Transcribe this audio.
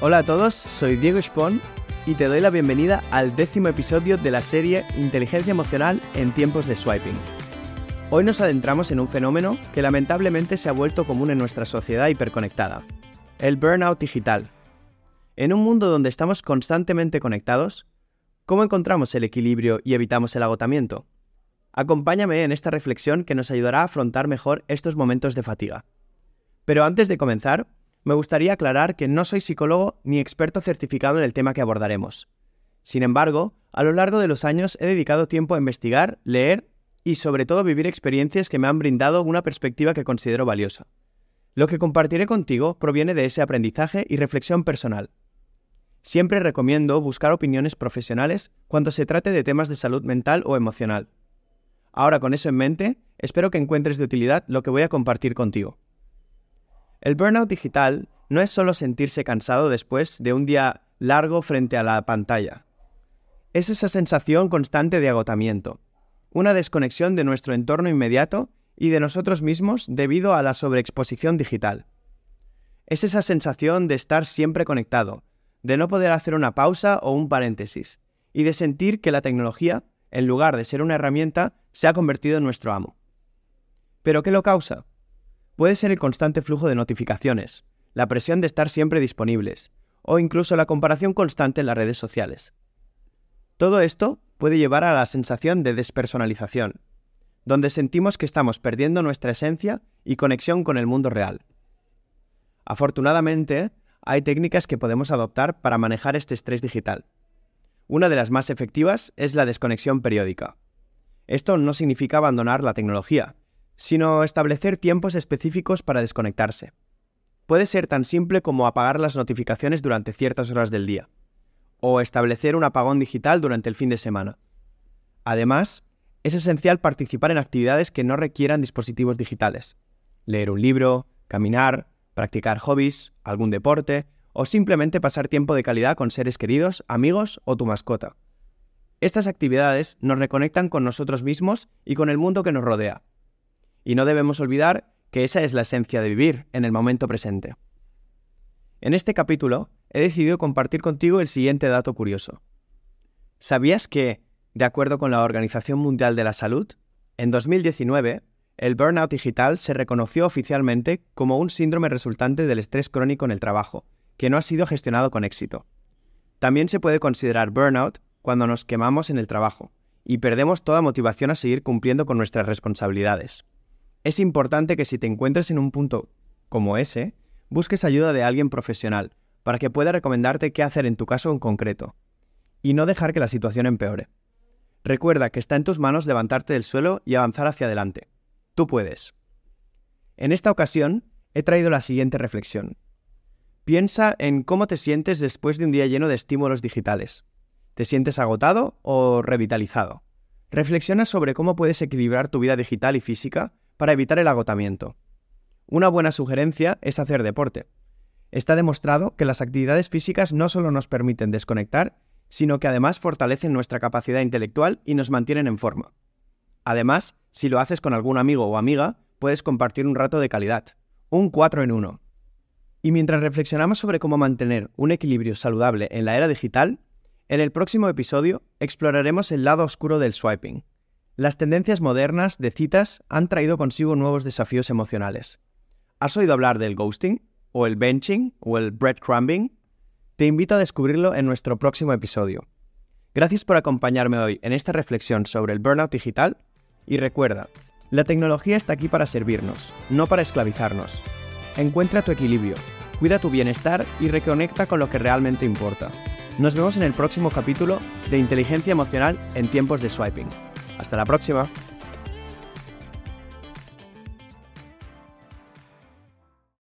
Hola a todos, soy Diego Spon y te doy la bienvenida al décimo episodio de la serie Inteligencia Emocional en tiempos de swiping. Hoy nos adentramos en un fenómeno que lamentablemente se ha vuelto común en nuestra sociedad hiperconectada, el burnout digital. En un mundo donde estamos constantemente conectados, ¿cómo encontramos el equilibrio y evitamos el agotamiento? Acompáñame en esta reflexión que nos ayudará a afrontar mejor estos momentos de fatiga. Pero antes de comenzar, me gustaría aclarar que no soy psicólogo ni experto certificado en el tema que abordaremos. Sin embargo, a lo largo de los años he dedicado tiempo a investigar, leer y sobre todo vivir experiencias que me han brindado una perspectiva que considero valiosa. Lo que compartiré contigo proviene de ese aprendizaje y reflexión personal. Siempre recomiendo buscar opiniones profesionales cuando se trate de temas de salud mental o emocional. Ahora con eso en mente, espero que encuentres de utilidad lo que voy a compartir contigo. El burnout digital no es solo sentirse cansado después de un día largo frente a la pantalla. Es esa sensación constante de agotamiento, una desconexión de nuestro entorno inmediato y de nosotros mismos debido a la sobreexposición digital. Es esa sensación de estar siempre conectado, de no poder hacer una pausa o un paréntesis, y de sentir que la tecnología, en lugar de ser una herramienta, se ha convertido en nuestro amo. ¿Pero qué lo causa? Puede ser el constante flujo de notificaciones, la presión de estar siempre disponibles, o incluso la comparación constante en las redes sociales. Todo esto puede llevar a la sensación de despersonalización, donde sentimos que estamos perdiendo nuestra esencia y conexión con el mundo real. Afortunadamente, hay técnicas que podemos adoptar para manejar este estrés digital. Una de las más efectivas es la desconexión periódica. Esto no significa abandonar la tecnología, sino establecer tiempos específicos para desconectarse. Puede ser tan simple como apagar las notificaciones durante ciertas horas del día, o establecer un apagón digital durante el fin de semana. Además, es esencial participar en actividades que no requieran dispositivos digitales. Leer un libro, caminar, practicar hobbies, algún deporte, o simplemente pasar tiempo de calidad con seres queridos, amigos o tu mascota. Estas actividades nos reconectan con nosotros mismos y con el mundo que nos rodea. Y no debemos olvidar que esa es la esencia de vivir en el momento presente. En este capítulo he decidido compartir contigo el siguiente dato curioso. ¿Sabías que, de acuerdo con la Organización Mundial de la Salud, en 2019 el burnout digital se reconoció oficialmente como un síndrome resultante del estrés crónico en el trabajo, que no ha sido gestionado con éxito? También se puede considerar burnout cuando nos quemamos en el trabajo y perdemos toda motivación a seguir cumpliendo con nuestras responsabilidades. Es importante que si te encuentres en un punto como ese, busques ayuda de alguien profesional para que pueda recomendarte qué hacer en tu caso en concreto y no dejar que la situación empeore. Recuerda que está en tus manos levantarte del suelo y avanzar hacia adelante. Tú puedes. En esta ocasión, he traído la siguiente reflexión. Piensa en cómo te sientes después de un día lleno de estímulos digitales. ¿Te sientes agotado o revitalizado? Reflexiona sobre cómo puedes equilibrar tu vida digital y física para evitar el agotamiento. Una buena sugerencia es hacer deporte. Está demostrado que las actividades físicas no solo nos permiten desconectar, sino que además fortalecen nuestra capacidad intelectual y nos mantienen en forma. Además, si lo haces con algún amigo o amiga, puedes compartir un rato de calidad, un 4 en 1. Y mientras reflexionamos sobre cómo mantener un equilibrio saludable en la era digital, en el próximo episodio exploraremos el lado oscuro del swiping. Las tendencias modernas de citas han traído consigo nuevos desafíos emocionales. ¿Has oído hablar del ghosting? ¿O el benching? ¿O el breadcrumbing? Te invito a descubrirlo en nuestro próximo episodio. Gracias por acompañarme hoy en esta reflexión sobre el burnout digital y recuerda, la tecnología está aquí para servirnos, no para esclavizarnos. Encuentra tu equilibrio, cuida tu bienestar y reconecta con lo que realmente importa. Nos vemos en el próximo capítulo de Inteligencia Emocional en tiempos de swiping. Hasta la próxima.